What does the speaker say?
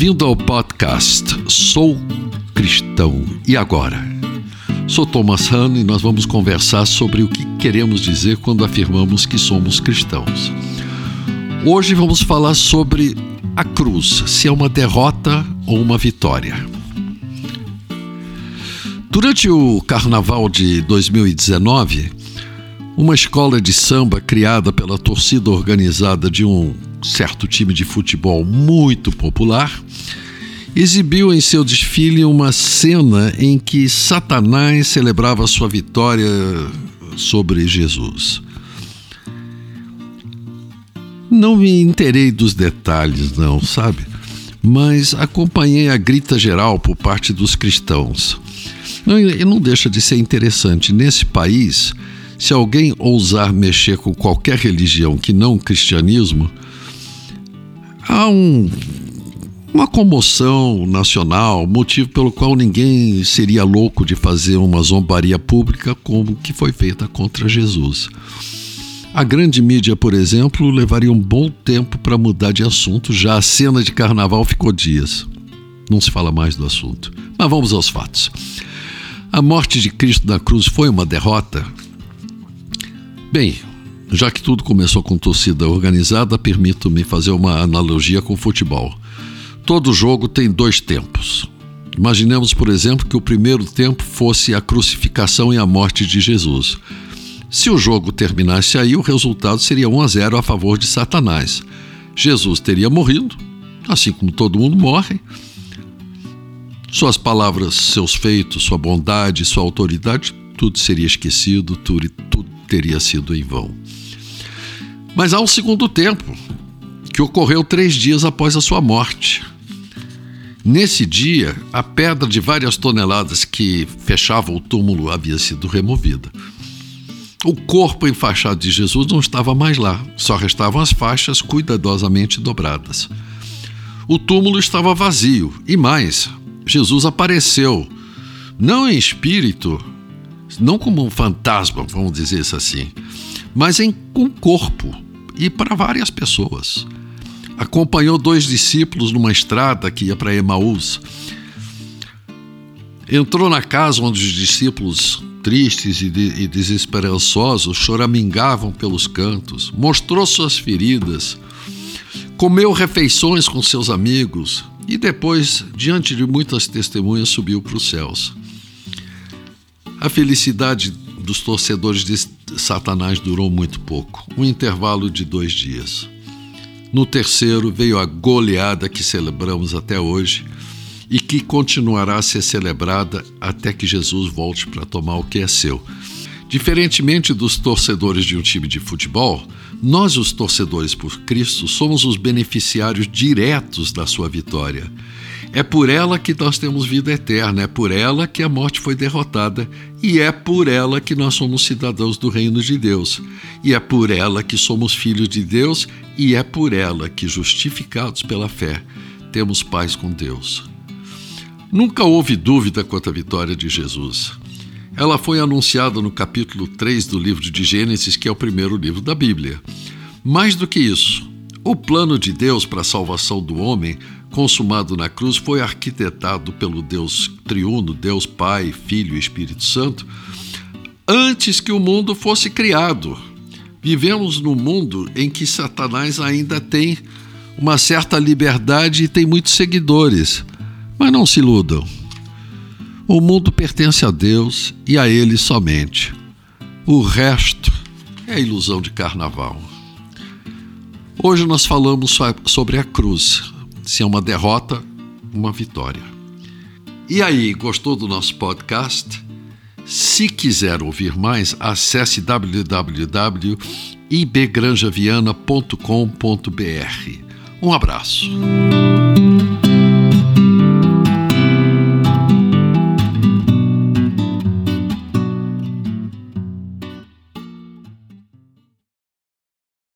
Bem-vindo ao podcast Sou Cristão e Agora. Sou Thomas Hahn e nós vamos conversar sobre o que queremos dizer quando afirmamos que somos cristãos. Hoje vamos falar sobre a cruz, se é uma derrota ou uma vitória. Durante o carnaval de 2019, uma escola de samba criada pela torcida organizada de um certo time de futebol muito popular exibiu em seu desfile uma cena em que Satanás celebrava sua vitória sobre Jesus. Não me interei dos detalhes, não, sabe? Mas acompanhei a grita geral por parte dos cristãos. E não deixa de ser interessante. Nesse país, se alguém ousar mexer com qualquer religião que não o cristianismo, há um, uma comoção nacional, motivo pelo qual ninguém seria louco de fazer uma zombaria pública como que foi feita contra Jesus. A grande mídia, por exemplo, levaria um bom tempo para mudar de assunto, já a cena de carnaval ficou dias. Não se fala mais do assunto. Mas vamos aos fatos. A morte de Cristo na cruz foi uma derrota? Bem, já que tudo começou com torcida organizada, permito-me fazer uma analogia com o futebol. Todo jogo tem dois tempos. Imaginemos, por exemplo, que o primeiro tempo fosse a crucificação e a morte de Jesus. Se o jogo terminasse aí, o resultado seria 1 a 0 a favor de Satanás. Jesus teria morrido, assim como todo mundo morre. Suas palavras, seus feitos, sua bondade, sua autoridade, tudo seria esquecido, tudo, tudo teria sido em vão. Mas há um segundo tempo, que ocorreu três dias após a sua morte. Nesse dia, a pedra de várias toneladas que fechava o túmulo havia sido removida. O corpo enfaixado de Jesus não estava mais lá, só restavam as faixas cuidadosamente dobradas. O túmulo estava vazio e mais, Jesus apareceu, não em espírito, não como um fantasma, vamos dizer isso assim, mas em um corpo e para várias pessoas. Acompanhou dois discípulos numa estrada que ia para Emaús. Entrou na casa onde os discípulos tristes e, de, e desesperançosos, choramingavam pelos cantos, mostrou suas feridas, comeu refeições com seus amigos e depois, diante de muitas testemunhas, subiu para os céus. A felicidade dos torcedores de Satanás durou muito pouco um intervalo de dois dias. No terceiro veio a goleada que celebramos até hoje e que continuará a ser celebrada até que Jesus volte para tomar o que é seu. Diferentemente dos torcedores de um time de futebol, nós, os torcedores por Cristo, somos os beneficiários diretos da sua vitória. É por ela que nós temos vida eterna, é por ela que a morte foi derrotada e é por ela que nós somos cidadãos do reino de Deus. E é por ela que somos filhos de Deus e é por ela que, justificados pela fé, temos paz com Deus. Nunca houve dúvida quanto à vitória de Jesus. Ela foi anunciada no capítulo 3 do livro de Gênesis, que é o primeiro livro da Bíblia. Mais do que isso, o plano de Deus para a salvação do homem, consumado na cruz, foi arquitetado pelo Deus triuno, Deus Pai, Filho e Espírito Santo, antes que o mundo fosse criado. Vivemos num mundo em que Satanás ainda tem uma certa liberdade e tem muitos seguidores. Mas não se iludam. O mundo pertence a Deus e a Ele somente. O resto é ilusão de carnaval. Hoje nós falamos sobre a cruz, se é uma derrota, uma vitória. E aí, gostou do nosso podcast? Se quiser ouvir mais, acesse www.ibgranjaviana.com.br. Um abraço.